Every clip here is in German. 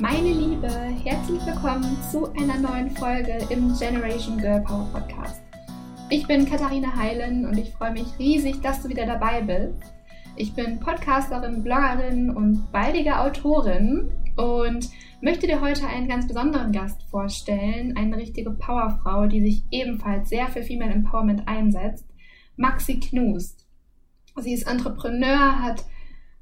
Meine Liebe, herzlich willkommen zu einer neuen Folge im Generation Girl Power Podcast. Ich bin Katharina Heilen und ich freue mich riesig, dass du wieder dabei bist. Ich bin Podcasterin, Bloggerin und baldige Autorin und möchte dir heute einen ganz besonderen Gast vorstellen, eine richtige Powerfrau, die sich ebenfalls sehr für Female Empowerment einsetzt, Maxi Knust. Sie ist Entrepreneur, hat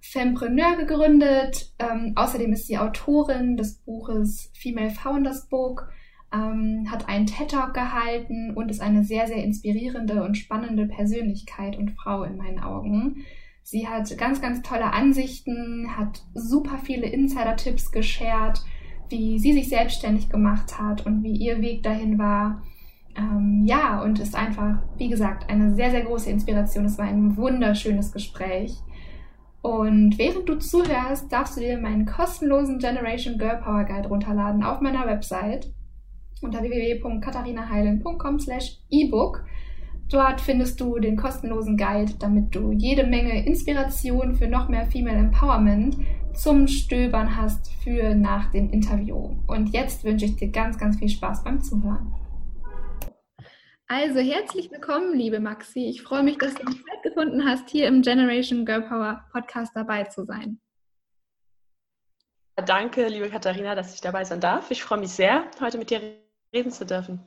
Fempreneur gegründet. Ähm, außerdem ist sie Autorin des Buches Female Founders Book, ähm, hat einen TED Talk gehalten und ist eine sehr, sehr inspirierende und spannende Persönlichkeit und Frau in meinen Augen. Sie hat ganz, ganz tolle Ansichten, hat super viele Insider-Tipps geshared, wie sie sich selbstständig gemacht hat und wie ihr Weg dahin war. Ähm, ja, und ist einfach, wie gesagt, eine sehr, sehr große Inspiration. Es war ein wunderschönes Gespräch. Und während du zuhörst, darfst du dir meinen kostenlosen Generation Girl Power Guide runterladen auf meiner Website unter www.katharinaheilen.com slash ebook. Dort findest du den kostenlosen Guide, damit du jede Menge Inspiration für noch mehr Female Empowerment zum Stöbern hast für nach dem Interview. Und jetzt wünsche ich dir ganz, ganz viel Spaß beim Zuhören. Also herzlich willkommen, liebe Maxi. Ich freue mich, dass du die Zeit gefunden hast, hier im Generation Girl Power Podcast dabei zu sein. Danke, liebe Katharina, dass ich dabei sein darf. Ich freue mich sehr, heute mit dir reden zu dürfen.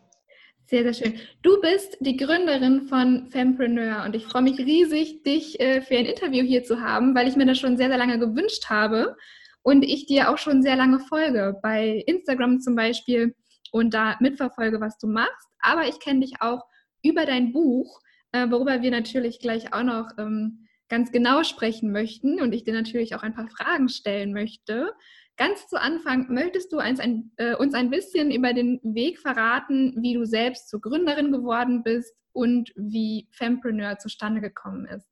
Sehr, sehr schön. Du bist die Gründerin von Fempreneur und ich freue mich riesig, dich äh, für ein Interview hier zu haben, weil ich mir das schon sehr, sehr lange gewünscht habe und ich dir auch schon sehr lange folge, bei Instagram zum Beispiel und da mitverfolge, was du machst aber ich kenne dich auch über dein Buch, äh, worüber wir natürlich gleich auch noch ähm, ganz genau sprechen möchten und ich dir natürlich auch ein paar Fragen stellen möchte. Ganz zu Anfang, möchtest du uns ein, äh, uns ein bisschen über den Weg verraten, wie du selbst zur Gründerin geworden bist und wie Fempreneur zustande gekommen ist?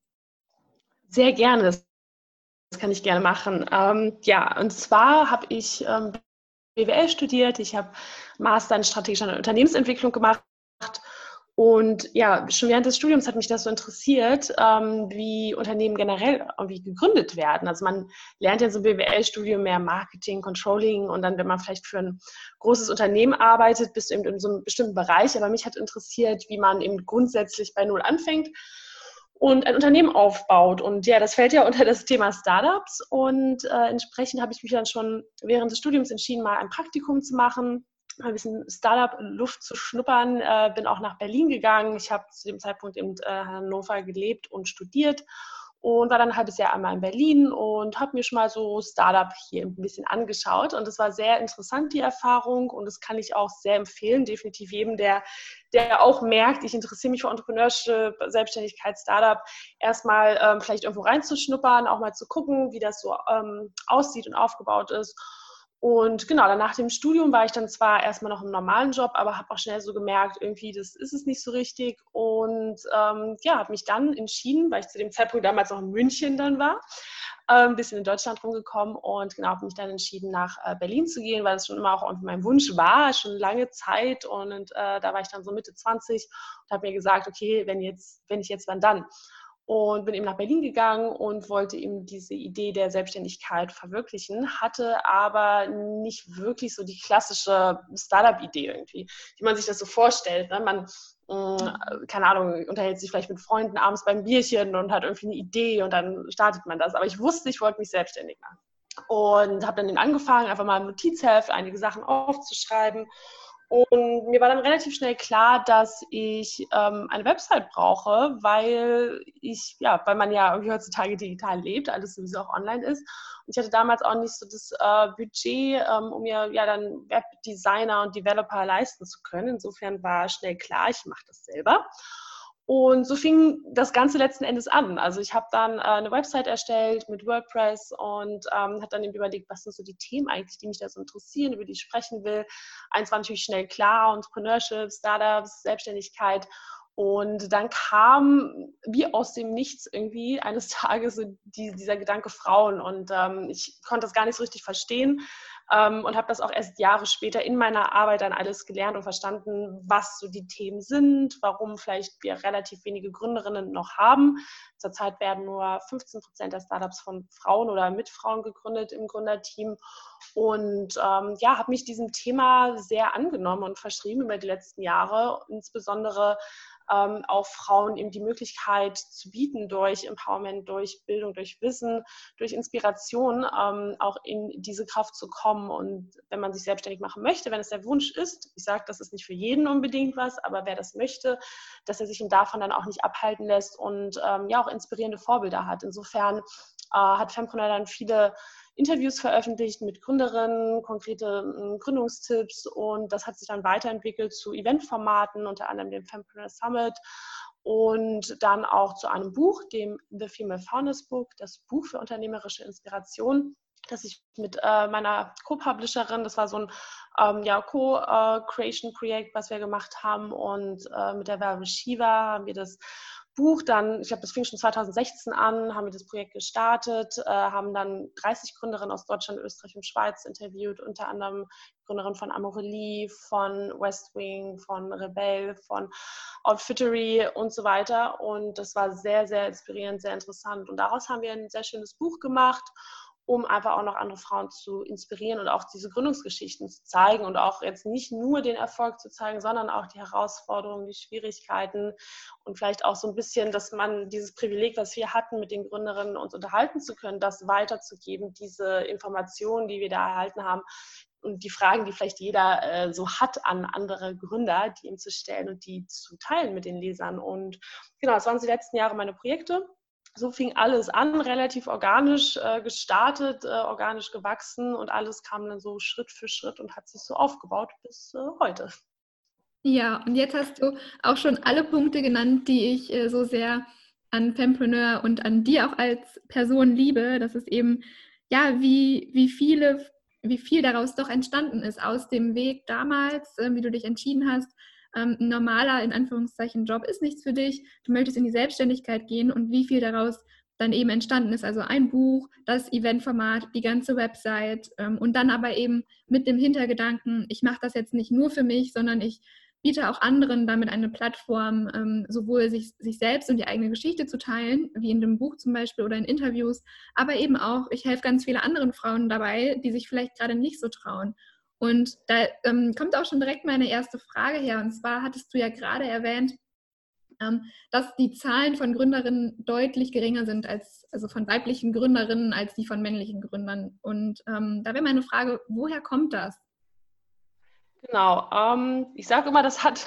Sehr gerne. Das kann ich gerne machen. Ähm, ja, und zwar habe ich ähm, BWL studiert, ich habe Master in strategischer Unternehmensentwicklung gemacht und ja, schon während des Studiums hat mich das so interessiert, ähm, wie Unternehmen generell irgendwie gegründet werden. Also man lernt ja so BWL-Studium mehr Marketing, Controlling und dann, wenn man vielleicht für ein großes Unternehmen arbeitet, bist du eben in so einem bestimmten Bereich. Aber mich hat interessiert, wie man eben grundsätzlich bei Null anfängt und ein Unternehmen aufbaut. Und ja, das fällt ja unter das Thema Startups. Und äh, entsprechend habe ich mich dann schon während des Studiums entschieden, mal ein Praktikum zu machen, mal ein bisschen Startup-Luft zu schnuppern. Äh, bin auch nach Berlin gegangen. Ich habe zu dem Zeitpunkt in äh, Hannover gelebt und studiert und war dann ein halbes Jahr einmal in Berlin und habe mir schon mal so Startup hier ein bisschen angeschaut. Und es war sehr interessant die Erfahrung. Und das kann ich auch sehr empfehlen, definitiv jedem, der, der auch merkt, ich interessiere mich für Entrepreneurship, Selbstständigkeit, Startup, erstmal ähm, vielleicht irgendwo reinzuschnuppern, auch mal zu gucken, wie das so ähm, aussieht und aufgebaut ist und genau, dann nach dem Studium war ich dann zwar erstmal noch im normalen Job, aber habe auch schnell so gemerkt, irgendwie, das ist es nicht so richtig. Und ähm, ja, habe mich dann entschieden, weil ich zu dem Zeitpunkt damals noch in München dann war, äh, ein bisschen in Deutschland rumgekommen und genau, habe mich dann entschieden, nach äh, Berlin zu gehen, weil das schon immer auch mein Wunsch war, schon lange Zeit. Und, und äh, da war ich dann so Mitte 20 und habe mir gesagt, okay, wenn jetzt, wenn ich jetzt, wann dann? Und bin eben nach Berlin gegangen und wollte eben diese Idee der Selbstständigkeit verwirklichen, hatte aber nicht wirklich so die klassische Startup-Idee irgendwie, wie man sich das so vorstellt. Ne? Man, mm, keine Ahnung, unterhält sich vielleicht mit Freunden abends beim Bierchen und hat irgendwie eine Idee und dann startet man das. Aber ich wusste, ich wollte mich selbstständig machen. Und habe dann eben angefangen, einfach mal im Notizheft einige Sachen aufzuschreiben und mir war dann relativ schnell klar, dass ich ähm, eine Website brauche, weil ich, ja, weil man ja heutzutage digital lebt, alles sowieso auch online ist. Und ich hatte damals auch nicht so das äh, Budget, ähm, um mir ja dann Webdesigner und Developer leisten zu können. Insofern war schnell klar, ich mache das selber. Und so fing das Ganze letzten Endes an. Also ich habe dann äh, eine Website erstellt mit WordPress und ähm, habe dann eben überlegt, was sind so die Themen eigentlich, die mich da so interessieren, über die ich sprechen will. Eins war natürlich schnell klar, Entrepreneurship, Startups, Selbstständigkeit. Und dann kam wie aus dem Nichts irgendwie eines Tages so die, dieser Gedanke Frauen. Und ähm, ich konnte das gar nicht so richtig verstehen, ähm, und habe das auch erst Jahre später in meiner Arbeit dann alles gelernt und verstanden, was so die Themen sind, warum vielleicht wir relativ wenige Gründerinnen noch haben. Zurzeit werden nur 15 Prozent der Startups von Frauen oder mit Frauen gegründet im Gründerteam. Und ähm, ja, habe mich diesem Thema sehr angenommen und verschrieben über die letzten Jahre, insbesondere ähm, auch Frauen eben die Möglichkeit zu bieten, durch Empowerment, durch Bildung, durch Wissen, durch Inspiration ähm, auch in diese Kraft zu kommen. Und wenn man sich selbstständig machen möchte, wenn es der Wunsch ist, ich sage, das ist nicht für jeden unbedingt was, aber wer das möchte, dass er sich davon dann auch nicht abhalten lässt und ähm, ja auch inspirierende Vorbilder hat. Insofern äh, hat Fempreneur dann viele Interviews veröffentlicht mit Gründerinnen, konkrete hm, Gründungstipps und das hat sich dann weiterentwickelt zu Eventformaten, unter anderem dem Fempreneur Summit und dann auch zu einem Buch, dem The Female Founders Book, das Buch für unternehmerische Inspiration, das ich mit äh, meiner Co-Publisherin, das war so ein ähm, ja, Co-Creation-Projekt, was wir gemacht haben und äh, mit der Werbe Shiva haben wir das Buch dann, ich glaube, das fing schon 2016 an, haben wir das Projekt gestartet, äh, haben dann 30 Gründerinnen aus Deutschland, Österreich und Schweiz interviewt, unter anderem Gründerin von Amorelie, von Westwing, von Rebell, von Outfittery und so weiter. Und das war sehr, sehr inspirierend, sehr interessant. Und daraus haben wir ein sehr schönes Buch gemacht um einfach auch noch andere Frauen zu inspirieren und auch diese Gründungsgeschichten zu zeigen und auch jetzt nicht nur den Erfolg zu zeigen, sondern auch die Herausforderungen, die Schwierigkeiten und vielleicht auch so ein bisschen, dass man dieses Privileg, was wir hatten, mit den Gründerinnen uns unterhalten zu können, das weiterzugeben, diese Informationen, die wir da erhalten haben, und die Fragen, die vielleicht jeder äh, so hat an andere Gründer, die ihm zu stellen und die zu teilen mit den Lesern. Und genau, das waren die letzten Jahre meine Projekte so fing alles an, relativ organisch äh, gestartet, äh, organisch gewachsen und alles kam dann so Schritt für Schritt und hat sich so aufgebaut bis äh, heute. Ja, und jetzt hast du auch schon alle Punkte genannt, die ich äh, so sehr an Fempreneur und an dir auch als Person liebe. Das ist eben, ja, wie, wie viele, wie viel daraus doch entstanden ist aus dem Weg damals, äh, wie du dich entschieden hast, ähm, ein normaler, in Anführungszeichen, Job ist nichts für dich, du möchtest in die Selbstständigkeit gehen und wie viel daraus dann eben entstanden ist. Also ein Buch, das Eventformat, die ganze Website ähm, und dann aber eben mit dem Hintergedanken, ich mache das jetzt nicht nur für mich, sondern ich biete auch anderen damit eine Plattform, ähm, sowohl sich, sich selbst und die eigene Geschichte zu teilen, wie in dem Buch zum Beispiel oder in Interviews, aber eben auch, ich helfe ganz viele anderen Frauen dabei, die sich vielleicht gerade nicht so trauen. Und da ähm, kommt auch schon direkt meine erste Frage her. Und zwar hattest du ja gerade erwähnt, ähm, dass die Zahlen von Gründerinnen deutlich geringer sind als, also von weiblichen Gründerinnen als die von männlichen Gründern. Und ähm, da wäre meine Frage, woher kommt das? Genau, ähm, ich sage immer, das hat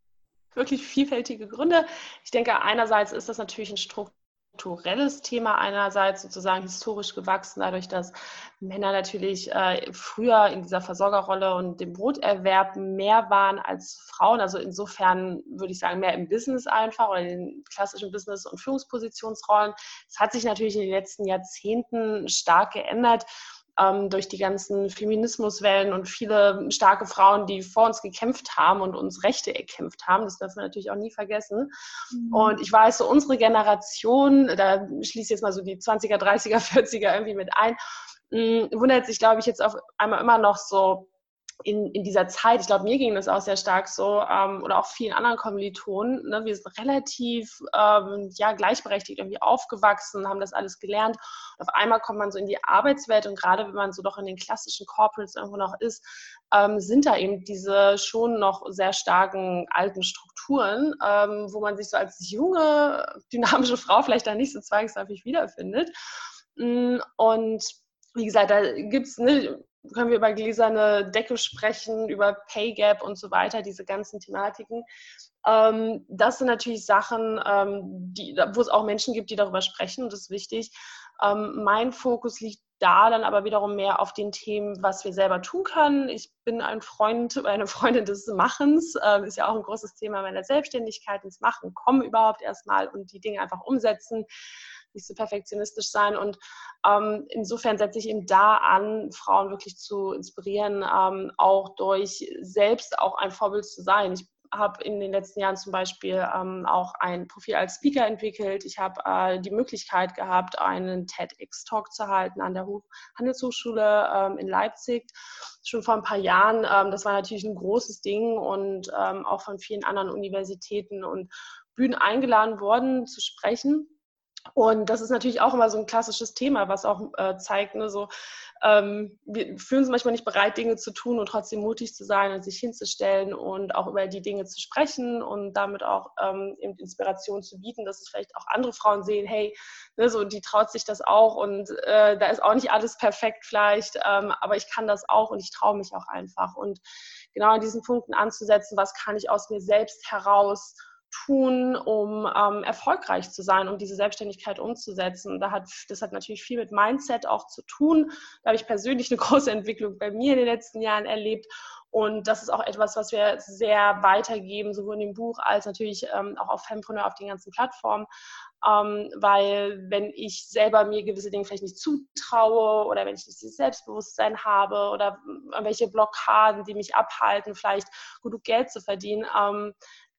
wirklich vielfältige Gründe. Ich denke, einerseits ist das natürlich ein Struktur strukturelles Thema einerseits sozusagen historisch gewachsen, dadurch, dass Männer natürlich äh, früher in dieser Versorgerrolle und dem Broterwerb mehr waren als Frauen. Also insofern würde ich sagen, mehr im Business einfach oder in den klassischen Business- und Führungspositionsrollen. Es hat sich natürlich in den letzten Jahrzehnten stark geändert ähm, durch die ganzen Feminismuswellen und viele starke Frauen, die vor uns gekämpft haben und uns Rechte erkämpft haben. Das darf man natürlich auch nie vergessen. Mhm. Und ich weiß, so unsere Generation, da schließe ich jetzt mal so die 20er, 30er, 40er irgendwie mit ein, mh, mm, wundert sich, glaube ich, jetzt auf einmal immer noch so, in, in dieser Zeit, ich glaube, mir ging das auch sehr stark so, ähm, oder auch vielen anderen Kommilitonen, ne, wir sind relativ ähm, ja, gleichberechtigt irgendwie aufgewachsen, haben das alles gelernt. Und auf einmal kommt man so in die Arbeitswelt und gerade wenn man so doch in den klassischen Corporates irgendwo noch ist, ähm, sind da eben diese schon noch sehr starken alten Strukturen, ähm, wo man sich so als junge, dynamische Frau vielleicht da nicht so zwangsläufig wiederfindet. Mm, und wie gesagt, da gibt es, ne, können wir über gläserne Decke sprechen, über Pay Gap und so weiter, diese ganzen Thematiken. Ähm, das sind natürlich Sachen, ähm, die, wo es auch Menschen gibt, die darüber sprechen und das ist wichtig. Ähm, mein Fokus liegt da dann aber wiederum mehr auf den Themen, was wir selber tun können. Ich bin ein Freund, eine Freundin des Machens, äh, ist ja auch ein großes Thema meiner Selbstständigkeit, ins Machen kommen überhaupt erstmal und die Dinge einfach umsetzen nicht so perfektionistisch sein. Und ähm, insofern setze ich eben da an, Frauen wirklich zu inspirieren, ähm, auch durch selbst auch ein Vorbild zu sein. Ich habe in den letzten Jahren zum Beispiel ähm, auch ein Profil als Speaker entwickelt. Ich habe äh, die Möglichkeit gehabt, einen TEDx-Talk zu halten an der Handelshochschule ähm, in Leipzig schon vor ein paar Jahren. Ähm, das war natürlich ein großes Ding und ähm, auch von vielen anderen Universitäten und Bühnen eingeladen worden zu sprechen. Und das ist natürlich auch immer so ein klassisches Thema, was auch äh, zeigt, ne, so, ähm, wir fühlen uns manchmal nicht bereit, Dinge zu tun und trotzdem mutig zu sein und sich hinzustellen und auch über die Dinge zu sprechen und damit auch ähm, Inspiration zu bieten, dass es vielleicht auch andere Frauen sehen, hey, ne, so, die traut sich das auch und äh, da ist auch nicht alles perfekt vielleicht, ähm, aber ich kann das auch und ich traue mich auch einfach. Und genau an diesen Punkten anzusetzen, was kann ich aus mir selbst heraus tun, um ähm, erfolgreich zu sein, um diese Selbstständigkeit umzusetzen. Da hat, das hat natürlich viel mit Mindset auch zu tun. Da habe ich persönlich eine große Entwicklung bei mir in den letzten Jahren erlebt. Und das ist auch etwas, was wir sehr weitergeben, sowohl in dem Buch als natürlich ähm, auch auf Fempreneur, auf den ganzen Plattformen. Ähm, weil wenn ich selber mir gewisse Dinge vielleicht nicht zutraue oder wenn ich nicht dieses Selbstbewusstsein habe oder welche Blockaden, die mich abhalten, vielleicht genug Geld zu verdienen, ähm,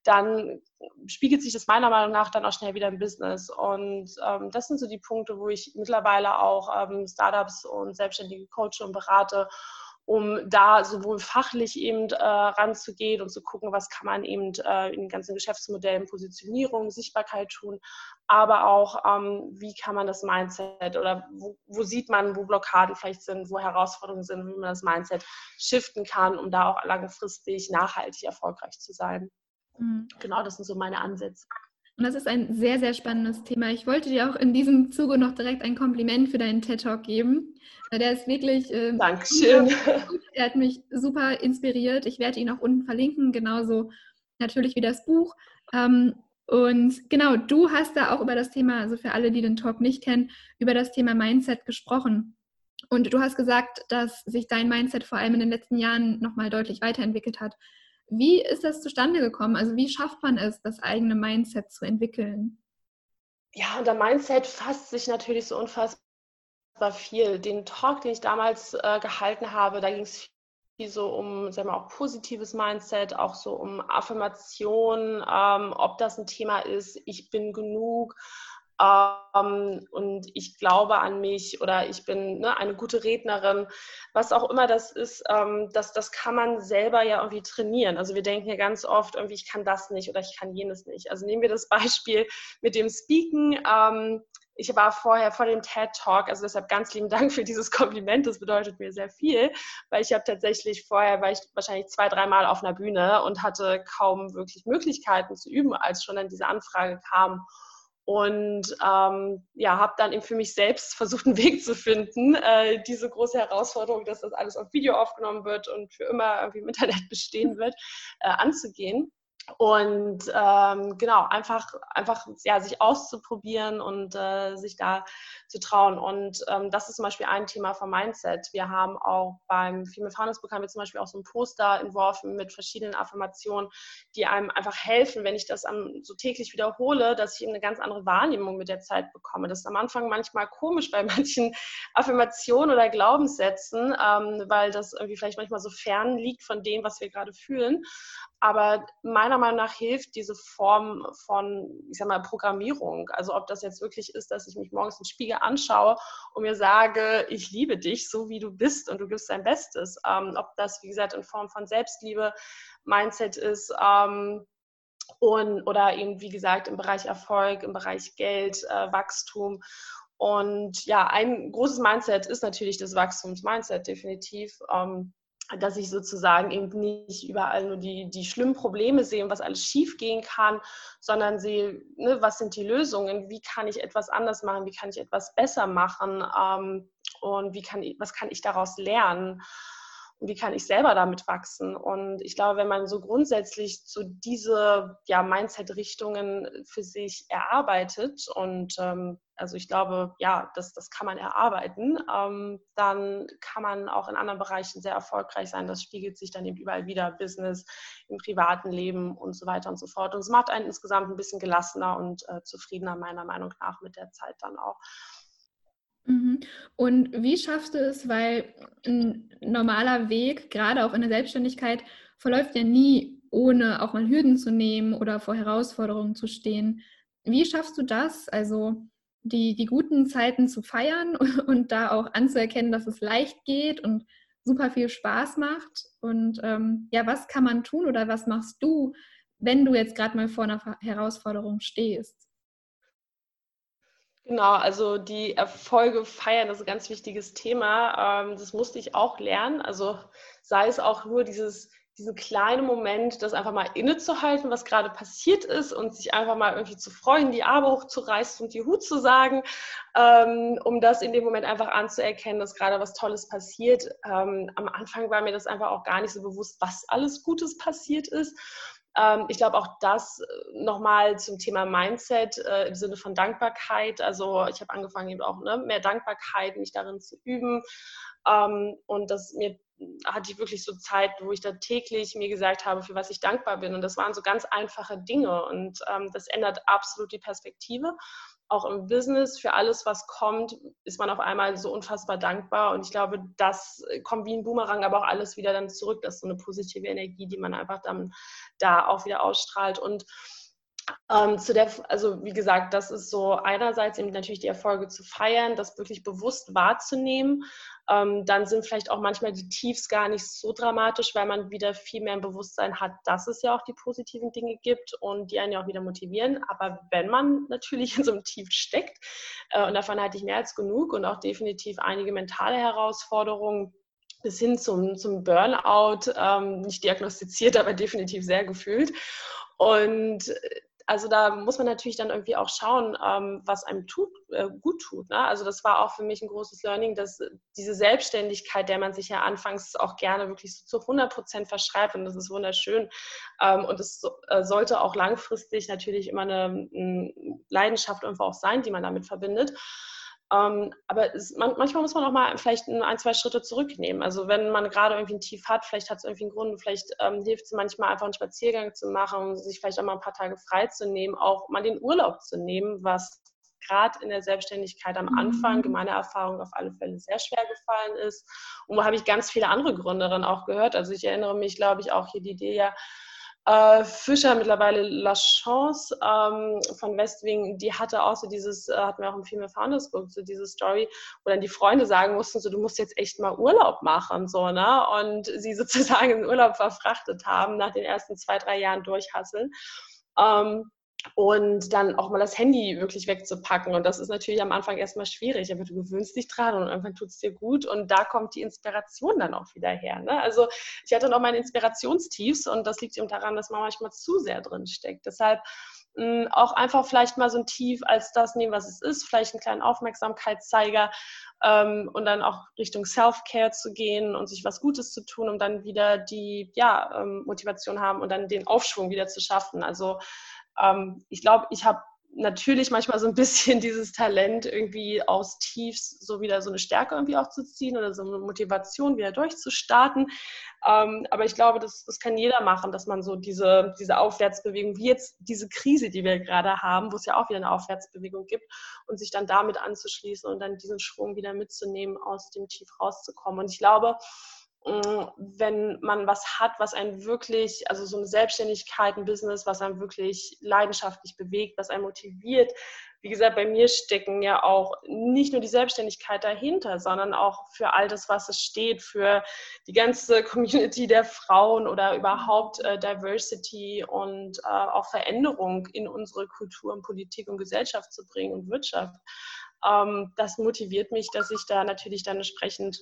dann spiegelt sich das meiner Meinung nach dann auch schnell wieder im Business. Und ähm, das sind so die Punkte, wo ich mittlerweile auch ähm, Startups und Selbstständige coache und berate, um da sowohl fachlich eben äh, ranzugehen und zu gucken, was kann man eben äh, in den ganzen Geschäftsmodellen, Positionierung, Sichtbarkeit tun, aber auch, ähm, wie kann man das Mindset oder wo, wo, sieht man, wo Blockaden vielleicht sind, wo Herausforderungen sind, wie man das Mindset shiften kann, um da auch langfristig nachhaltig erfolgreich zu sein. Mhm. Genau, das sind so meine Ansätze. Und das ist ein sehr, sehr spannendes Thema. Ich wollte dir auch in diesem Zuge noch direkt ein Kompliment für deinen TED-Talk geben. Der ist wirklich. Ähm, Dankeschön. Er hat mich super inspiriert. Ich werde ihn auch unten verlinken, genauso natürlich wie das Buch. Ähm, und genau, du hast da auch über das Thema, also für alle, die den Talk nicht kennen, über das Thema Mindset gesprochen. Und du hast gesagt, dass sich dein Mindset vor allem in den letzten Jahren nochmal deutlich weiterentwickelt hat. Wie ist das zustande gekommen? Also wie schafft man es, das eigene Mindset zu entwickeln? Ja, unter Mindset fasst sich natürlich so unfassbar viel. Den Talk, den ich damals äh, gehalten habe, da ging es viel so um, sagen wir auch positives Mindset, auch so um Affirmation, ähm, ob das ein Thema ist, ich bin genug, ähm, und ich glaube an mich oder ich bin ne, eine gute Rednerin, was auch immer das ist, ähm, das, das kann man selber ja irgendwie trainieren. Also wir denken ja ganz oft irgendwie, ich kann das nicht oder ich kann jenes nicht. Also nehmen wir das Beispiel mit dem Speaken. Ähm, ich war vorher vor dem TED Talk, also deshalb ganz lieben Dank für dieses Kompliment, das bedeutet mir sehr viel, weil ich habe tatsächlich vorher, war ich wahrscheinlich zwei, dreimal auf einer Bühne und hatte kaum wirklich Möglichkeiten zu üben, als schon dann diese Anfrage kam. Und ähm, ja, habe dann eben für mich selbst versucht, einen Weg zu finden, äh, diese große Herausforderung, dass das alles auf Video aufgenommen wird und für immer irgendwie im Internet bestehen wird, äh, anzugehen. Und ähm, genau, einfach, einfach ja, sich auszuprobieren und äh, sich da zu trauen. Und ähm, das ist zum Beispiel ein Thema vom Mindset. Wir haben auch beim Female Founders Book haben wir zum Beispiel auch so ein Poster entworfen mit verschiedenen Affirmationen, die einem einfach helfen, wenn ich das am, so täglich wiederhole, dass ich eben eine ganz andere Wahrnehmung mit der Zeit bekomme. Das ist am Anfang manchmal komisch bei manchen Affirmationen oder Glaubenssätzen, ähm, weil das irgendwie vielleicht manchmal so fern liegt von dem, was wir gerade fühlen. Aber meiner Meinung nach hilft diese Form von, ich sag mal, Programmierung. Also ob das jetzt wirklich ist, dass ich mich morgens im Spiegel anschaue und mir sage, ich liebe dich, so wie du bist und du gibst dein Bestes. Ähm, ob das, wie gesagt, in Form von Selbstliebe, Mindset ist, ähm, und, oder eben, wie gesagt, im Bereich Erfolg, im Bereich Geld, äh, Wachstum. Und ja, ein großes Mindset ist natürlich das Wachstums-Mindset, definitiv. Ähm, dass ich sozusagen eben nicht überall nur die, die schlimmen Probleme sehe und was alles schief gehen kann, sondern sehe, ne, was sind die Lösungen, wie kann ich etwas anders machen, wie kann ich etwas besser machen? Ähm, und wie kann ich, was kann ich daraus lernen? Und wie kann ich selber damit wachsen. Und ich glaube, wenn man so grundsätzlich so diese ja, Mindset-Richtungen für sich erarbeitet und ähm, also ich glaube, ja, das, das kann man erarbeiten, ähm, dann kann man auch in anderen Bereichen sehr erfolgreich sein. Das spiegelt sich dann eben überall wieder, Business, im privaten Leben und so weiter und so fort. Und es macht einen insgesamt ein bisschen gelassener und äh, zufriedener, meiner Meinung nach, mit der Zeit dann auch. Mhm. Und wie schaffst du es, weil ein normaler Weg, gerade auch in der Selbstständigkeit, verläuft ja nie ohne auch mal Hürden zu nehmen oder vor Herausforderungen zu stehen. Wie schaffst du das? Also die, die guten Zeiten zu feiern und da auch anzuerkennen, dass es leicht geht und super viel Spaß macht. Und ähm, ja, was kann man tun oder was machst du, wenn du jetzt gerade mal vor einer Herausforderung stehst? Genau, also die Erfolge feiern, das ist ein ganz wichtiges Thema. Ähm, das musste ich auch lernen. Also sei es auch nur dieses diesen kleinen Moment, das einfach mal innezuhalten, was gerade passiert ist und sich einfach mal irgendwie zu freuen, die Arme hochzureißen und die Hut zu sagen, ähm, um das in dem Moment einfach anzuerkennen, dass gerade was Tolles passiert. Ähm, am Anfang war mir das einfach auch gar nicht so bewusst, was alles Gutes passiert ist. Ähm, ich glaube auch das äh, nochmal zum Thema Mindset äh, im Sinne von Dankbarkeit. Also ich habe angefangen eben auch ne, mehr Dankbarkeit, mich darin zu üben. Ähm, und das mir hatte ich wirklich so Zeit, wo ich da täglich mir gesagt habe, für was ich dankbar bin. Und das waren so ganz einfache Dinge. Und ähm, das ändert absolut die Perspektive. Auch im Business, für alles, was kommt, ist man auf einmal so unfassbar dankbar. Und ich glaube, das kommt wie ein Boomerang, aber auch alles wieder dann zurück. Das ist so eine positive Energie, die man einfach dann da auch wieder ausstrahlt. Und ähm, zu der, also wie gesagt, das ist so einerseits eben natürlich die Erfolge zu feiern, das wirklich bewusst wahrzunehmen. Ähm, dann sind vielleicht auch manchmal die Tiefs gar nicht so dramatisch, weil man wieder viel mehr im Bewusstsein hat, dass es ja auch die positiven Dinge gibt und die einen ja auch wieder motivieren. Aber wenn man natürlich in so einem Tief steckt, äh, und davon hatte ich mehr als genug und auch definitiv einige mentale Herausforderungen, bis hin zum, zum Burnout, ähm, nicht diagnostiziert, aber definitiv sehr gefühlt. Und äh, also da muss man natürlich dann irgendwie auch schauen, ähm, was einem tut, äh, gut tut. Ne? Also das war auch für mich ein großes Learning, dass diese Selbstständigkeit, der man sich ja anfangs auch gerne wirklich so zu 100 Prozent verschreibt und das ist wunderschön ähm, und es äh, sollte auch langfristig natürlich immer eine, eine Leidenschaft irgendwo auch sein, die man damit verbindet. Ähm, aber es, man, manchmal muss man auch mal vielleicht ein, zwei Schritte zurücknehmen. Also wenn man gerade irgendwie ein Tief hat, vielleicht hat es irgendwie einen Grund, vielleicht ähm, hilft es manchmal einfach einen Spaziergang zu machen, sich vielleicht auch mal ein paar Tage frei zu nehmen, auch mal den Urlaub zu nehmen, was gerade in der Selbstständigkeit am Anfang, mhm. meiner Erfahrung auf alle Fälle sehr schwer gefallen ist. Und wo habe ich ganz viele andere Gründe dann auch gehört. Also ich erinnere mich, glaube ich, auch hier die Idee ja, äh, Fischer, mittlerweile La Chance ähm, von Westwing, die hatte auch so dieses, äh, hatten wir auch im Female Founders Book, so diese Story, wo dann die Freunde sagen mussten, so du musst jetzt echt mal Urlaub machen, so, ne? Und sie sozusagen in Urlaub verfrachtet haben nach den ersten zwei, drei Jahren durchhasseln. Ähm, und dann auch mal das Handy wirklich wegzupacken. Und das ist natürlich am Anfang erstmal schwierig, aber du gewöhnst dich dran und irgendwann tut es dir gut und da kommt die Inspiration dann auch wieder her. Ne? Also ich hatte noch meine Inspirationstiefs und das liegt eben daran, dass man manchmal zu sehr drin steckt. Deshalb mh, hm, auch einfach vielleicht mal so ein Tief als das nehmen, was es ist, vielleicht einen kleinen Aufmerksamkeitszeiger ähm, und dann auch Richtung Self-Care zu gehen und sich was Gutes zu tun, um dann wieder die ja, ähm, Motivation haben und dann den Aufschwung wieder zu schaffen. Also ähm, ich glaube, ich habe natürlich manchmal so ein bisschen dieses Talent, irgendwie aus Tiefs so wieder so eine Stärke irgendwie auch zu ziehen oder so eine Motivation wieder durchzustarten. Ähm, aber ich glaube, das, das kann jeder machen, dass man so diese, diese Aufwärtsbewegung, wie jetzt diese Krise, die wir gerade haben, wo es ja auch wieder eine Aufwärtsbewegung gibt, und sich dann damit anzuschließen und dann diesen Schwung wieder mitzunehmen, aus dem Tief rauszukommen. Und ich glaube, wenn man was hat, was einen wirklich, also so eine Selbstständigkeit, ein Business, was einen wirklich leidenschaftlich bewegt, was einen motiviert. Wie gesagt, bei mir stecken ja auch nicht nur die Selbstständigkeit dahinter, sondern auch für all das, was es steht, für die ganze Community der Frauen oder überhaupt äh, Diversity und äh, auch Veränderung in unsere Kultur und Politik und Gesellschaft zu bringen und Wirtschaft. Ähm, das motiviert mich, dass ich da natürlich dann entsprechend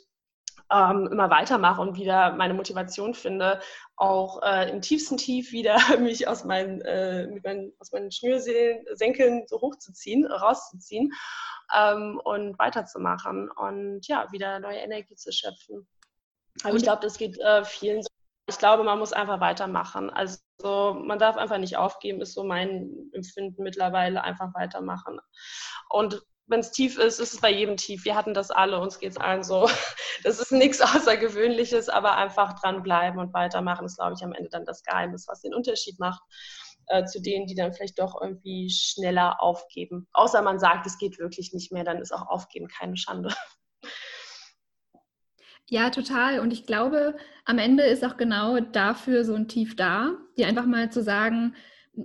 ähm, immer weitermache und wieder meine Motivation finde, auch äh, im tiefsten Tief wieder mich aus meinen, äh, mit meinen, aus meinen Schnürsenkeln so hochzuziehen, rauszuziehen ähm, und weiterzumachen und ja, wieder neue Energie zu schöpfen. Aber ich glaube, das geht äh, vielen so. Ich glaube, man muss einfach weitermachen. Also man darf einfach nicht aufgeben, ist so mein Empfinden mittlerweile, einfach weitermachen. Und wenn es tief ist, ist es bei jedem tief. Wir hatten das alle, uns geht es allen so. Das ist nichts Außergewöhnliches, aber einfach dranbleiben und weitermachen ist, glaube ich, am Ende dann das Geheimnis, was den Unterschied macht äh, zu denen, die dann vielleicht doch irgendwie schneller aufgeben. Außer man sagt, es geht wirklich nicht mehr, dann ist auch Aufgeben keine Schande. Ja, total. Und ich glaube, am Ende ist auch genau dafür so ein Tief da, dir einfach mal zu sagen,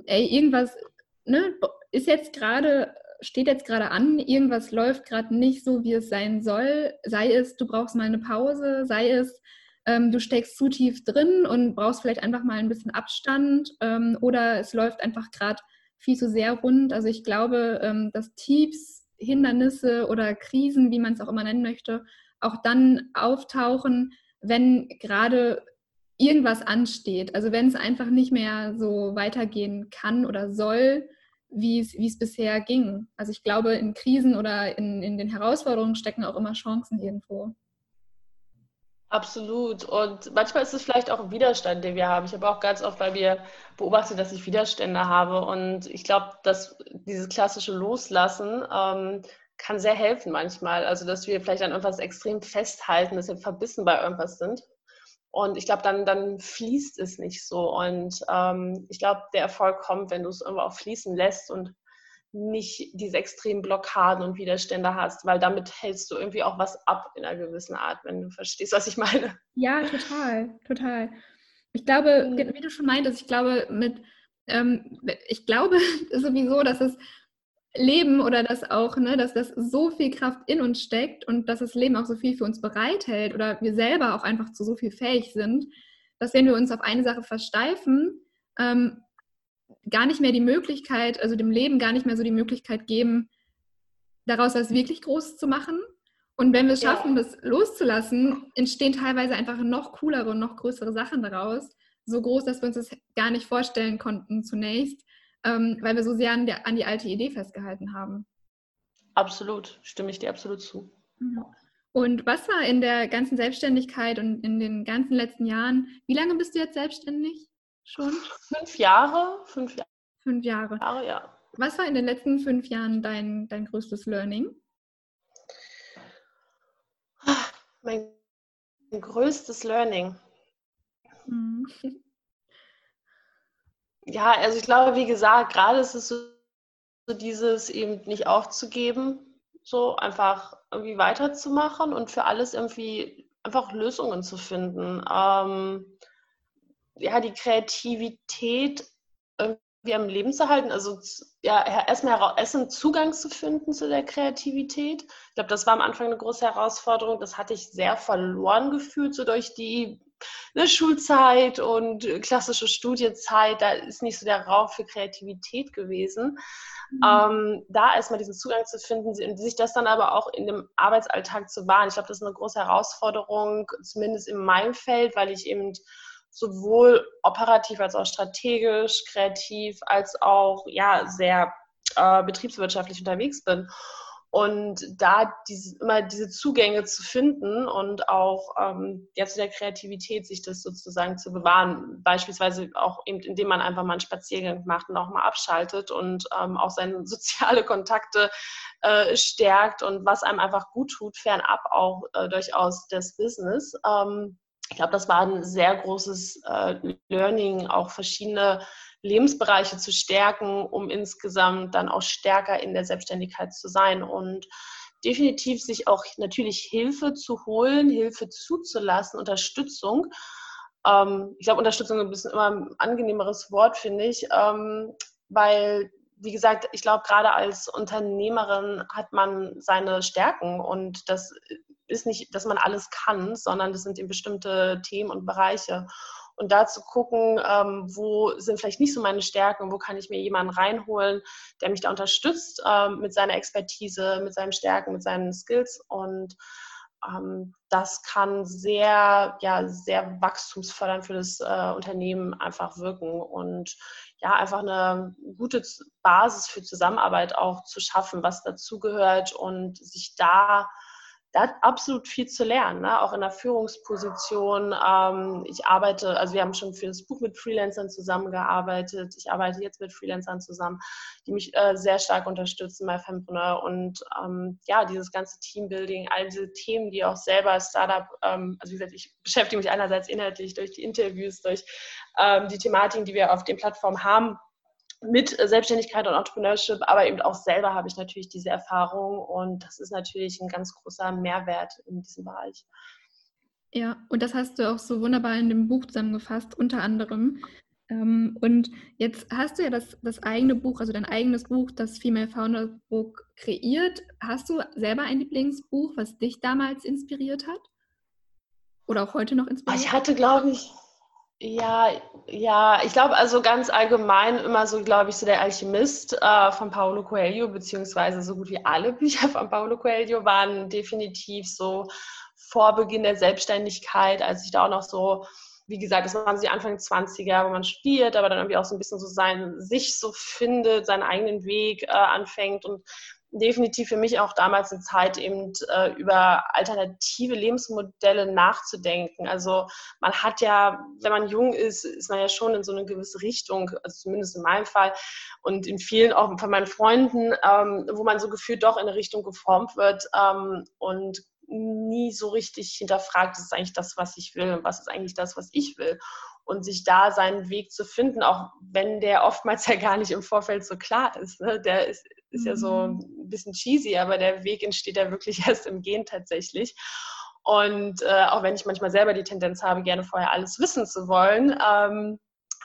ey, irgendwas ne, ist jetzt gerade, steht jetzt gerade an, irgendwas läuft gerade nicht so, wie es sein soll. Sei es, du brauchst mal eine Pause, sei es, ähm, du steckst zu tief drin und brauchst vielleicht einfach mal ein bisschen Abstand ähm, oder es läuft einfach gerade viel zu sehr rund. Also ich glaube, ähm, dass Tiefs, Hindernisse oder Krisen, wie man es auch immer nennen möchte, auch dann auftauchen, wenn gerade irgendwas ansteht. Also wenn es einfach nicht mehr so weitergehen kann oder soll, wie es, bisher ging. Also ich glaube, in Krisen oder in, in den Herausforderungen stecken auch immer Chancen irgendwo. Absolut. Und manchmal ist es vielleicht auch ein Widerstand, den wir haben. Ich habe auch ganz oft bei mir beobachtet, dass ich Widerstände habe. Und ich glaube, dass dieses klassische Loslassen ähm, kann sehr helfen manchmal. Also, dass wir vielleicht an irgendwas extrem festhalten, dass wir verbissen bei irgendwas sind. Und ich glaube, dann, dann fließt es nicht so. Und ähm, ich glaube, der Erfolg kommt, wenn du es irgendwo auch fließen lässt und nicht diese extremen Blockaden und Widerstände hast, weil damit hältst du irgendwie auch was ab in einer gewissen Art, wenn du verstehst, was ich meine. Ja, total, total. Ich glaube, mhm. wie du schon meintest, ich glaube, mit, ähm, ich glaube sowieso, dass es Leben oder dass auch, ne, dass das so viel Kraft in uns steckt und dass das Leben auch so viel für uns bereithält oder wir selber auch einfach zu so viel fähig sind, dass wenn wir uns auf eine Sache versteifen, ähm, gar nicht mehr die Möglichkeit, also dem Leben gar nicht mehr so die Möglichkeit geben, daraus was wirklich Großes zu machen. Und wenn wir es schaffen, ja. das loszulassen, entstehen teilweise einfach noch coolere und noch größere Sachen daraus. So groß, dass wir uns das gar nicht vorstellen konnten zunächst ähm, weil wir so sehr an, der, an die alte Idee festgehalten haben. Absolut, stimme ich dir absolut zu. Und was war in der ganzen Selbstständigkeit und in den ganzen letzten Jahren, wie lange bist du jetzt selbstständig schon? Fünf Jahre. Fünf, Jahr fünf Jahre. Jahre. ja. Was war in den letzten fünf Jahren dein, dein größtes Learning? Mein größtes Learning. Mhm. Ja, also ich glaube, wie gesagt, gerade ist es so, so dieses eben nicht aufzugeben, so einfach irgendwie weiterzumachen und für alles irgendwie einfach Lösungen zu finden. Ähm, ja, die Kreativität irgendwie am Leben zu halten, also ja, erstmal erstmal Zugang zu finden zu der Kreativität. Ich glaube, das war am Anfang eine große Herausforderung. Das hatte ich sehr verloren gefühlt, so durch die ne, Schulzeit und klassische Studienzeit, da ist nicht so der Raum für Kreativität gewesen. Mhm. Ähm, da erstmal diesen Zugang zu finden und sich das dann aber auch in dem Arbeitsalltag zu wahren. Ich glaube, das ist eine große Herausforderung, zumindest in meinem Feld, weil ich eben sowohl operativ als auch strategisch, kreativ als auch ja sehr äh, betriebswirtschaftlich unterwegs bin. Und da diese, immer diese Zugänge zu finden und auch ähm, ja, zu der Kreativität, sich das sozusagen zu bewahren, beispielsweise auch eben, indem man einfach mal einen Spaziergang macht und auch mal abschaltet und ähm, auch seine soziale Kontakte äh, stärkt und was einem einfach gut tut, fernab auch äh, durchaus des Business. Ähm, ich glaube, das war ein sehr großes äh, Learning, auch verschiedene Lebensbereiche zu stärken, um insgesamt dann auch stärker in der Selbstständigkeit zu sein und definitiv sich auch natürlich Hilfe zu holen, Hilfe zuzulassen, Unterstützung. Ähm, ich glaube, Unterstützung ist ein bisschen immer ein angenehmeres Wort, finde ich, ähm, weil, wie gesagt, ich glaube, gerade als Unternehmerin hat man seine Stärken und das ist nicht, dass man alles kann, sondern das sind eben bestimmte Themen und Bereiche und da zu gucken, ähm, wo sind vielleicht nicht so meine Stärken, wo kann ich mir jemanden reinholen, der mich da unterstützt ähm, mit seiner Expertise, mit seinen Stärken, mit seinen Skills. Und ähm, das kann sehr, ja, sehr wachstumsfördernd für das äh, Unternehmen einfach wirken. Und ja, einfach eine gute Basis für Zusammenarbeit auch zu schaffen, was dazugehört und sich da da hat absolut viel zu lernen, ne? auch in der Führungsposition. Ähm, ich arbeite, also wir haben schon für das Buch mit Freelancern zusammengearbeitet. Ich arbeite jetzt mit Freelancern zusammen, die mich äh, sehr stark unterstützen bei Fempreneur und ähm, ja, dieses ganze Teambuilding, all diese Themen, die auch selber Startup, ähm, also wie gesagt, ich beschäftige mich einerseits inhaltlich durch die Interviews, durch ähm, die Thematiken, die wir auf den Plattformen haben, mit Selbstständigkeit und Entrepreneurship, aber eben auch selber habe ich natürlich diese Erfahrung und das ist natürlich ein ganz großer Mehrwert in diesem Bereich. Ja, und das hast du auch so wunderbar in dem Buch zusammengefasst, unter anderem. Ähm, und jetzt hast du ja das, das eigene Buch, also dein eigenes Buch, das Female Founder Book, kreiert. Hast du selber ein Lieblingsbuch, was dich damals inspiriert hat? Oder auch heute noch inspiriert? Ich hatte, glaube ich, ja, ja, ich glaube also ganz allgemein immer so, glaube ich, so der Alchemist äh, von Paulo Coelho, beziehungsweise so gut wie alle Bücher von Paulo Coelho waren definitiv so vor Beginn der Selbstständigkeit, als ich da auch noch so, wie gesagt, das waren so die Anfang 20er, wo man studiert, aber dann irgendwie auch so ein bisschen so sein, sich so findet, seinen eigenen Weg äh, anfängt und definitiv für mich auch damals eine Zeit, eben äh, über alternative Lebensmodelle nachzudenken. Also man hat ja, wenn man jung ist, ist man ja schon in so eine gewisse Richtung, also zumindest in meinem Fall und in vielen auch von meinen Freunden, ähm, wo man so gefühlt doch in eine Richtung geformt wird ähm, und nie so richtig hinterfragt, ist eigentlich das, was ich will und was ist eigentlich das, was ich will. Und sich da seinen Weg zu finden, auch wenn der oftmals ja gar nicht im Vorfeld so klar ist. Ne? Der ist, ist ja so mhm. ein bisschen cheesy, aber der Weg entsteht ja wirklich erst im Gehen tatsächlich. Und äh, auch wenn ich manchmal selber die Tendenz habe, gerne vorher alles wissen zu wollen, ähm,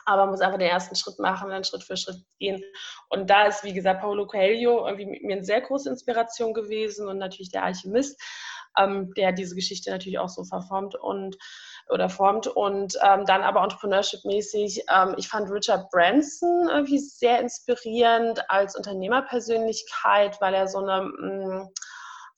aber man muss einfach den ersten Schritt machen, dann Schritt für Schritt gehen. Und da ist, wie gesagt, Paulo Coelho irgendwie mir eine sehr große Inspiration gewesen und natürlich der Alchemist, ähm, der diese Geschichte natürlich auch so verformt und oder formt. Und ähm, dann aber Entrepreneurship-mäßig, ähm, ich fand Richard Branson irgendwie sehr inspirierend als Unternehmerpersönlichkeit, weil er so eine mh, mm,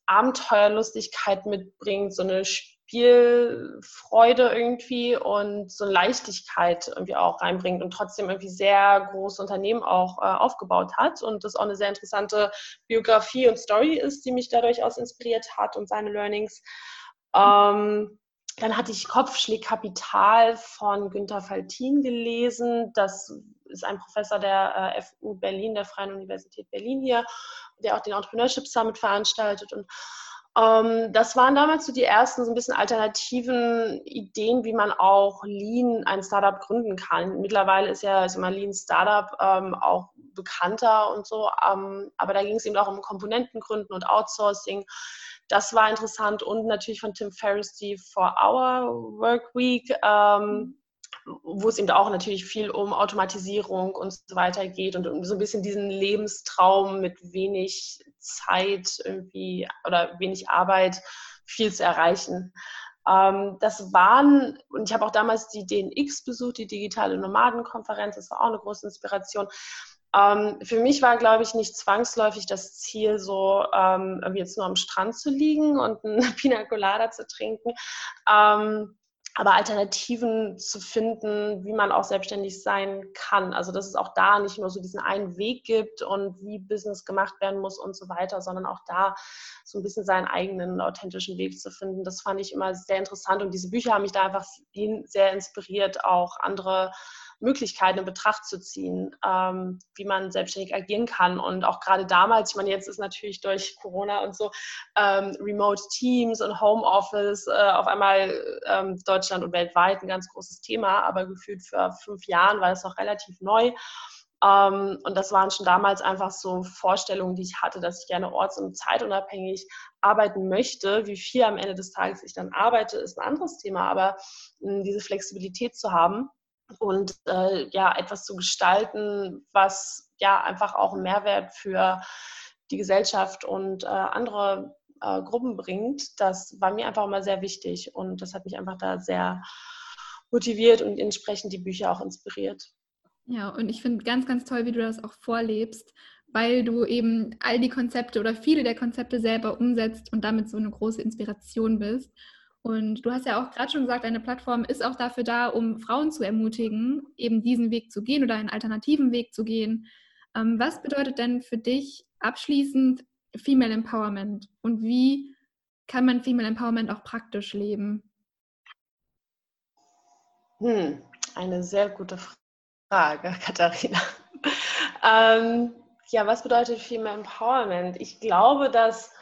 Abenteuerlustigkeit mitbringt, so eine Spielfreude irgendwie und so eine Leichtigkeit irgendwie auch reinbringt und trotzdem irgendwie sehr große Unternehmen auch äh, aufgebaut hat und das auch eine sehr interessante Biografie und Story ist, die mich da durchaus inspiriert hat und seine Learnings. Ähm, dann hatte ich Kopfschläg Kapital von Günter Faltin gelesen. Das ist ein Professor der äh, FU Berlin, der Freien Universität Berlin hier, der auch den Entrepreneurship Summit veranstaltet. Und ähm, das waren damals so die ersten so ein bisschen alternativen Ideen, wie man auch Lean ein Startup gründen kann. Mittlerweile ist ja ist immer Lean Startup ähm, auch bekannter und so, ähm, aber da ging es eben auch um Komponentengründen und Outsourcing. Das war interessant und natürlich von Tim Ferriss die For Hour Work Week, ähm, wo es eben auch natürlich viel um Automatisierung und so weiter geht und um so ein bisschen diesen Lebenstraum mit wenig Zeit irgendwie oder wenig Arbeit viel zu erreichen. Ähm, das waren, und ich habe auch damals die DNX besucht, die digitale Nomadenkonferenz, das war auch eine große Inspiration. Ähm, für mich war, glaube ich, nicht zwangsläufig das Ziel, so ähm, jetzt nur am Strand zu liegen und eine Pina Colada zu trinken. Ähm, aber Alternativen zu finden, wie man auch selbstständig sein kann. Also dass es auch da nicht nur so diesen einen Weg gibt und wie Business gemacht werden muss und so weiter, sondern auch da so ein bisschen seinen eigenen authentischen Weg zu finden. Das fand ich immer sehr interessant und diese Bücher haben mich da einfach sehr inspiriert, auch andere Möglichkeiten in Betracht zu ziehen, ähm, wie man selbstständig agieren kann. Und auch gerade damals, ich meine, jetzt ist natürlich durch Corona und so ähm, Remote Teams und Homeoffice äh, auf einmal ähm, Deutschland und weltweit ein ganz großes Thema, aber gefühlt für fünf Jahren war das noch relativ neu. Um, ähm, und das waren schon damals einfach so Vorstellungen, die ich hatte, dass ich gerne orts- und zeitunabhängig arbeiten möchte. Wie viel am Ende des Tages ich dann arbeite, ist ein anderes Thema, aber um, diese Flexibilität zu haben, und äh, ja, etwas zu gestalten, was ja einfach auch einen Mehrwert für die Gesellschaft und äh, andere äh, Gruppen bringt, das war mir einfach immer sehr wichtig und das hat mich einfach da sehr motiviert und entsprechend die Bücher auch inspiriert. Ja, und ich finde ganz, ganz toll, wie du das auch vorlebst, weil du eben all die Konzepte oder viele der Konzepte selber umsetzt und damit so eine große Inspiration bist. Und du hast ja auch gerade schon gesagt, deine Plattform ist auch dafür da, um Frauen zu ermutigen, eben diesen Weg zu gehen oder einen alternativen Weg zu gehen. Ähm, was bedeutet denn für dich abschließend Female Empowerment und wie kann man Female Empowerment auch praktisch leben? Hm, eine sehr gute Frage, Katharina. ähm, ja, was bedeutet Female Empowerment? Ich glaube, dass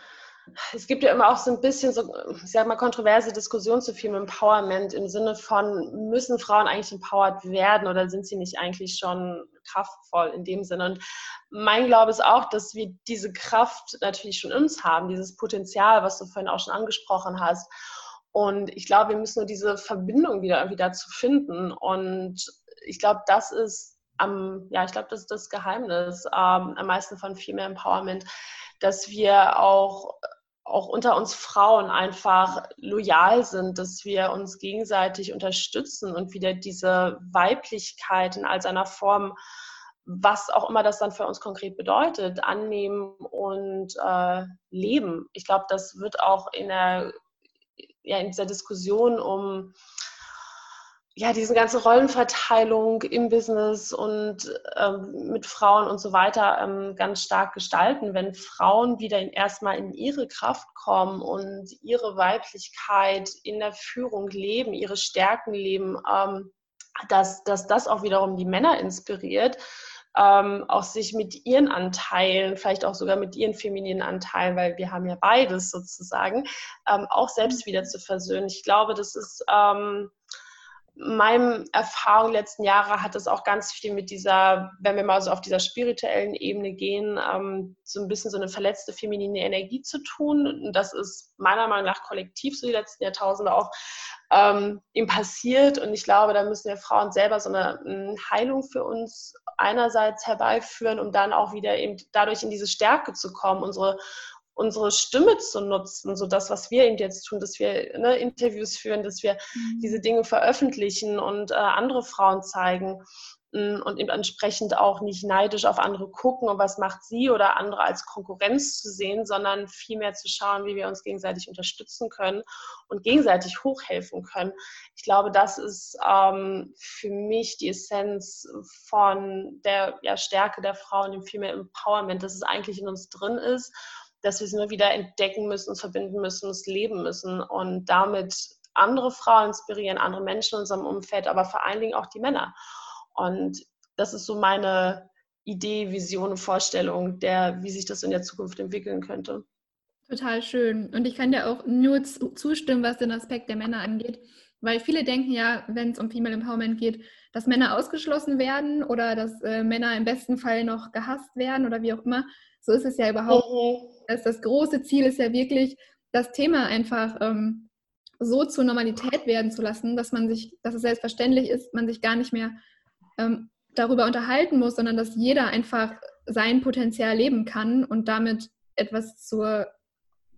es gibt ja immer auch so ein bisschen so, ich sag mal, kontroverse Diskussionen zu Female Empowerment im Sinne von, müssen Frauen eigentlich empowered werden oder sind sie nicht eigentlich schon kraftvoll in dem Sinne? Und mein Glaube ist auch, dass wir diese Kraft natürlich schon in uns haben, dieses Potenzial, was du vorhin auch schon angesprochen hast. Und ich glaube, wir müssen nur diese Verbindung wieder, wieder zu finden. Und ich glaube, das ist am, ja, ich glaube, das ist das Geheimnis ähm, am meisten von Female Empowerment, dass wir auch auch unter uns Frauen einfach loyal sind, dass wir uns gegenseitig unterstützen und wieder diese Weiblichkeit in all seiner Form, was auch immer das dann für uns konkret bedeutet, annehmen und äh, leben. Ich glaube, das wird auch in, der, ja, in dieser Diskussion um ja, diese ganze Rollenverteilung im Business und ähm, mit Frauen und so weiter ähm, ganz stark gestalten, wenn Frauen wieder in, erstmal in ihre Kraft kommen und ihre Weiblichkeit in der Führung leben, ihre Stärken leben, ähm, dass, dass das auch wiederum die Männer inspiriert, ähm, auch sich mit ihren Anteilen, vielleicht auch sogar mit ihren femininen Anteilen, weil wir haben ja beides sozusagen, ähm, auch selbst wieder zu versöhnen. Ich glaube, das ist ähm, meinem Erfahrung letzten Jahre hat es auch ganz viel mit dieser, wenn wir mal so auf dieser spirituellen Ebene gehen, ähm, so ein bisschen so eine verletzte feminine Energie zu tun. Und das ist meiner Meinung nach kollektiv so die letzten Jahrtausende auch ähm, ihm passiert. Und ich glaube, da müssen wir Frauen selber so eine, eine Heilung für uns einerseits herbeiführen, um dann auch wieder eben dadurch in diese Stärke zu kommen, unsere unsere Stimme zu nutzen, so das, was wir eben jetzt tun, dass wir ne, Interviews führen, dass wir mhm. diese Dinge veröffentlichen und äh, andere Frauen zeigen mm, und eben entsprechend auch nicht neidisch auf andere gucken und was macht sie oder andere als Konkurrenz zu sehen, sondern vielmehr zu schauen, wie wir uns gegenseitig unterstützen können und gegenseitig hochhelfen können. Ich glaube, das ist ähm, für mich die Essenz von der ja, Stärke der Frauen, dem Female Empowerment, dass es eigentlich in uns drin ist dass wir es nur wieder entdecken müssen, uns verbinden müssen, es leben müssen und damit andere Frauen inspirieren, andere Menschen in unserem Umfeld, aber vor allen Dingen auch die Männer. Und das ist so meine Idee, Vision und Vorstellung, der, wie sich das in der Zukunft entwickeln könnte. Total schön. Und ich kann dir auch nur zustimmen, was den Aspekt der Männer angeht, weil viele denken ja, wenn es um Female Empowerment geht, dass Männer ausgeschlossen werden oder dass äh, Männer im besten Fall noch gehasst werden oder wie auch immer. So ist es ja überhaupt. Mhm. Das, das große Ziel ist ja wirklich, das Thema einfach ähm, so zur Normalität werden zu lassen, dass man sich, dass es selbstverständlich ist, man sich gar nicht mehr ähm, darüber unterhalten muss, sondern dass jeder einfach sein Potenzial leben kann und damit etwas zur,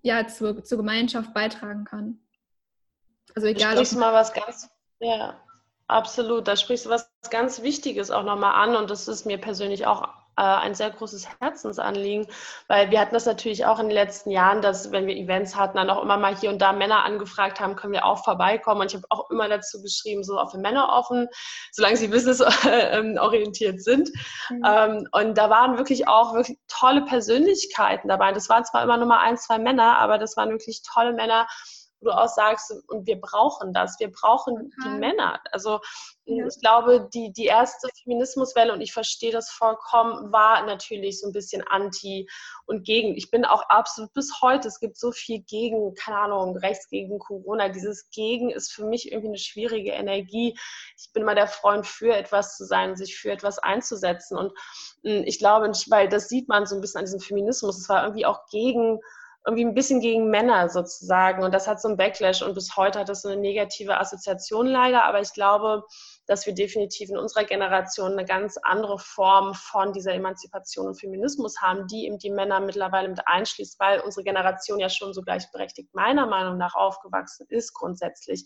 ja, zur, zur Gemeinschaft beitragen kann. Also egal. Du sprichst mal was ganz, ja, absolut. Da sprichst du was ganz Wichtiges auch nochmal an und das ist mir persönlich auch äh, ein sehr großes Herzensanliegen, weil wir hatten das natürlich auch in den letzten Jahren, dass wenn wir Events hatten, dann auch immer mal hier und da Männer angefragt haben, können wir auch vorbeikommen. Und ich habe auch immer dazu geschrieben, so auch für Männer offen, solange sie businessorientiert sind. Mhm. Ähm, und da waren wirklich auch wirklich tolle Persönlichkeiten dabei. Das waren zwar immer nur mal ein, zwei Männer, aber das waren wirklich tolle Männer, wo du auch sagst, und wir brauchen das, wir brauchen die Männer. Also ja. ich glaube, die, die erste Feminismuswelle, und ich verstehe das vollkommen, war natürlich so ein bisschen anti und gegen. Ich bin auch absolut bis heute, es gibt so viel gegen, keine Ahnung, rechts gegen Corona. Dieses Gegen ist für mich irgendwie eine schwierige Energie. Ich bin immer der Freund, für etwas zu sein, sich für etwas einzusetzen. Und hm, ich glaube, weil das sieht man so ein bisschen an diesem Feminismus, es war irgendwie auch gegen irgendwie ein bisschen gegen Männer sozusagen. Und das hat so einen Backlash und bis heute hat das so eine negative Assoziation leider. Aber ich glaube, dass wir definitiv in unserer Generation eine ganz andere Form von dieser Emanzipation und Feminismus haben, die eben die Männer mittlerweile mit einschließt, weil unsere Generation ja schon so gleichberechtigt meiner Meinung nach aufgewachsen ist grundsätzlich.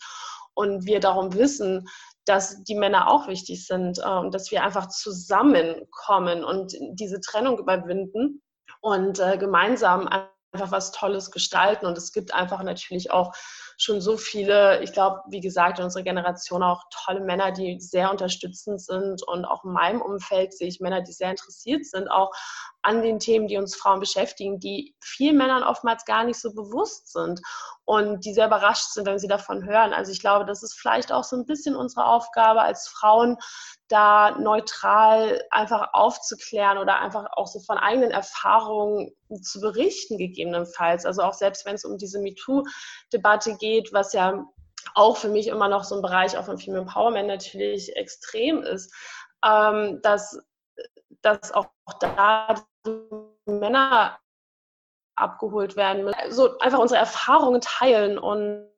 Und wir darum wissen, dass die Männer auch wichtig sind und dass wir einfach zusammenkommen und diese Trennung überwinden und äh, gemeinsam einfach was Tolles gestalten. Und es gibt einfach natürlich auch schon so viele, ich glaube, wie gesagt, in unserer Generation auch tolle Männer, die sehr unterstützend sind. Und auch in meinem Umfeld sehe ich Männer, die sehr interessiert sind, auch an den Themen, die uns Frauen beschäftigen, die vielen Männern oftmals gar nicht so bewusst sind und die sehr überrascht sind, wenn sie davon hören. Also ich glaube, das ist vielleicht auch so ein bisschen unsere Aufgabe als Frauen, da neutral einfach aufzuklären oder einfach auch so von eigenen Erfahrungen zu berichten, gegebenenfalls. Also auch selbst wenn es um diese MeToo-Debatte geht, was ja auch für mich immer noch so ein Bereich auch von Female Empowerment natürlich extrem ist, ähm, dass, dass auch da Männer abgeholt werden müssen. So einfach unsere Erfahrungen teilen und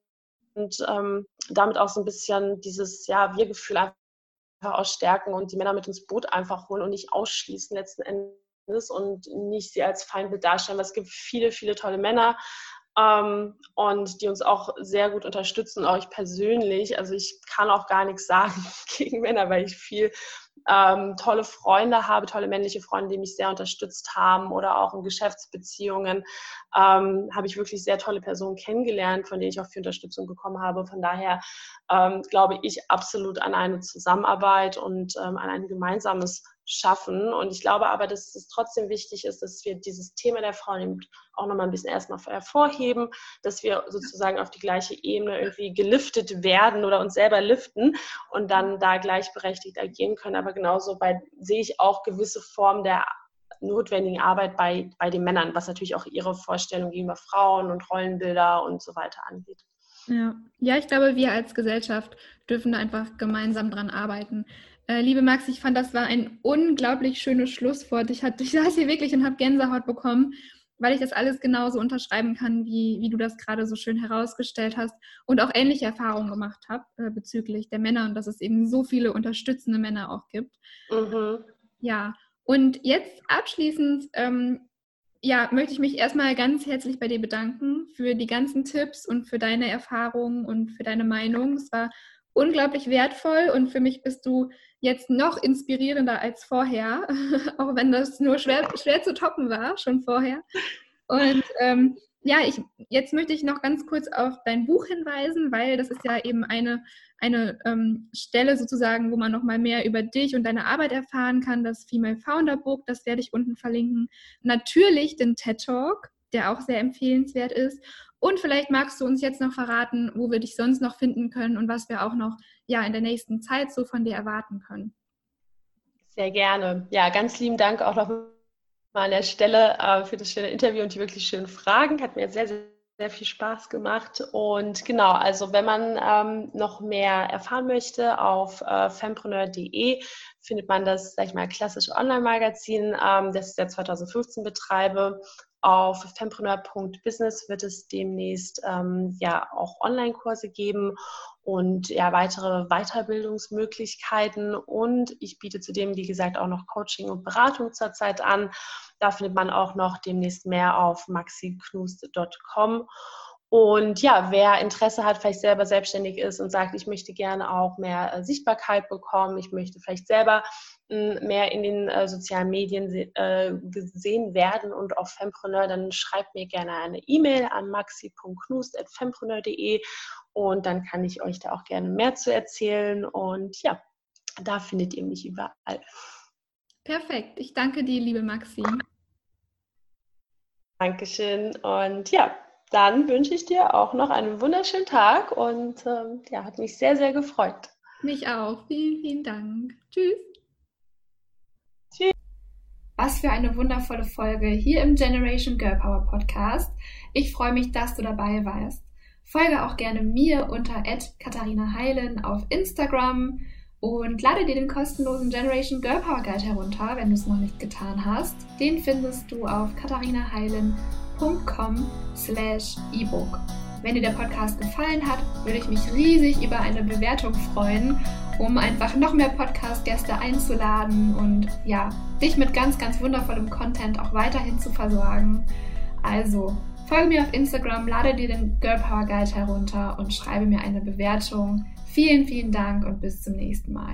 ähm, damit auch so ein bisschen dieses ja, Wir-Gefühl einfach ausstärken und die Männer mit ins Boot einfach holen und nicht ausschließen letzten Endes und nicht sie als Feindbild darstellen, weil es gibt viele, viele tolle Männer, ähm, und die uns auch sehr gut unterstützen, auch ich persönlich. Also ich kann auch gar nichts sagen gegen Männer, weil ich viel ähm, tolle Freunde habe, tolle männliche Freunde, die mich sehr unterstützt haben oder auch in Geschäftsbeziehungen ähm, habe ich wirklich sehr tolle Personen kennengelernt, von denen ich auch viel Unterstützung bekommen habe. Von daher ähm, glaube ich absolut an eine Zusammenarbeit und ähm, an ein gemeinsames schaffen. Und ich glaube aber, dass es trotzdem wichtig ist, dass wir dieses Thema der Frauen auch nochmal ein bisschen erstmal hervorheben, dass wir sozusagen auf die gleiche Ebene irgendwie geliftet werden oder uns selber liften und dann da gleichberechtigt agieren können. Aber genauso bei, sehe ich auch gewisse Formen der notwendigen Arbeit bei, bei den Männern, was natürlich auch ihre Vorstellungen gegenüber Frauen und Rollenbilder und so weiter angeht. Ja. ja, ich glaube, wir als Gesellschaft dürfen da einfach gemeinsam dran arbeiten. Äh, liebe Max, ich fand, das war ein unglaublich schönes Schlusswort. Ich, hatte, ich saß hier wirklich und habe Gänsehaut bekommen, weil ich das alles genauso unterschreiben kann, wie, wie du das gerade so schön herausgestellt hast und auch ähnliche Erfahrungen gemacht habe äh, bezüglich der Männer und dass es eben so viele unterstützende Männer auch gibt. Mhm. Ja, und jetzt abschließend ähm, ja, möchte ich mich erstmal ganz herzlich bei dir bedanken für die ganzen Tipps und für deine Erfahrungen und für deine Meinung. Es war unglaublich wertvoll und für mich bist du jetzt noch inspirierender als vorher, auch wenn das nur schwer, schwer zu toppen war, schon vorher. Und ähm, ja, ich, jetzt möchte ich noch ganz kurz auf dein Buch hinweisen, weil das ist ja eben eine, eine ähm, Stelle sozusagen, wo man nochmal mehr über dich und deine Arbeit erfahren kann. Das Female Founder Book, das werde ich unten verlinken. Natürlich den TED Talk, der auch sehr empfehlenswert ist. Und vielleicht magst du uns jetzt noch verraten, wo wir dich sonst noch finden können und was wir auch noch ja, in der nächsten Zeit so von dir erwarten können. Sehr gerne. Ja, ganz lieben Dank auch noch mal an der Stelle äh, für das schöne Interview und die wirklich schönen Fragen. Hat mir sehr, sehr, sehr viel Spaß gemacht. Und genau, also wenn man ähm, noch mehr erfahren möchte, auf äh, fempreneur.de findet man das, sag ich mal, klassische Online-Magazin, ähm, das ich seit 2015 betreibe. Auf fempreneur.business wird es demnächst ähm, ja auch Online-Kurse geben und ja weitere Weiterbildungsmöglichkeiten. Und ich biete zudem, wie gesagt, auch noch Coaching und Beratung zurzeit an. Da findet man auch noch demnächst mehr auf maxiknust.com. Und ja, wer Interesse hat, vielleicht selber selbstständig ist und sagt, ich möchte gerne auch mehr äh, Sichtbarkeit bekommen, ich möchte vielleicht selber mehr in den äh, sozialen Medien äh, gesehen werden und auf Fempreneur, dann schreibt mir gerne eine E-Mail an maxi.knust.fempreneur.de und dann kann ich euch da auch gerne mehr zu erzählen. Und ja, da findet ihr mich überall. Perfekt. Ich danke dir, liebe Maxi. Dankeschön. Und ja, dann wünsche ich dir auch noch einen wunderschönen Tag und ähm, ja, hat mich sehr, sehr gefreut. Mich auch. Vielen, vielen Dank. Tschüss. Was für eine wundervolle Folge hier im Generation Girl Power Podcast. Ich freue mich, dass du dabei warst. Folge auch gerne mir unter Katharina Heilen auf Instagram und lade dir den kostenlosen Generation Girl Power Guide herunter, wenn du es noch nicht getan hast. Den findest du auf katharinaheilen.com slash ebook. Wenn dir der Podcast gefallen hat, würde ich mich riesig über eine Bewertung freuen, um einfach noch mehr Podcast-Gäste einzuladen und ja, dich mit ganz, ganz wundervollem Content auch weiterhin zu versorgen. Also, folge mir auf Instagram, lade dir den Girl Power Guide herunter und schreibe mir eine Bewertung. Vielen, vielen Dank und bis zum nächsten Mal.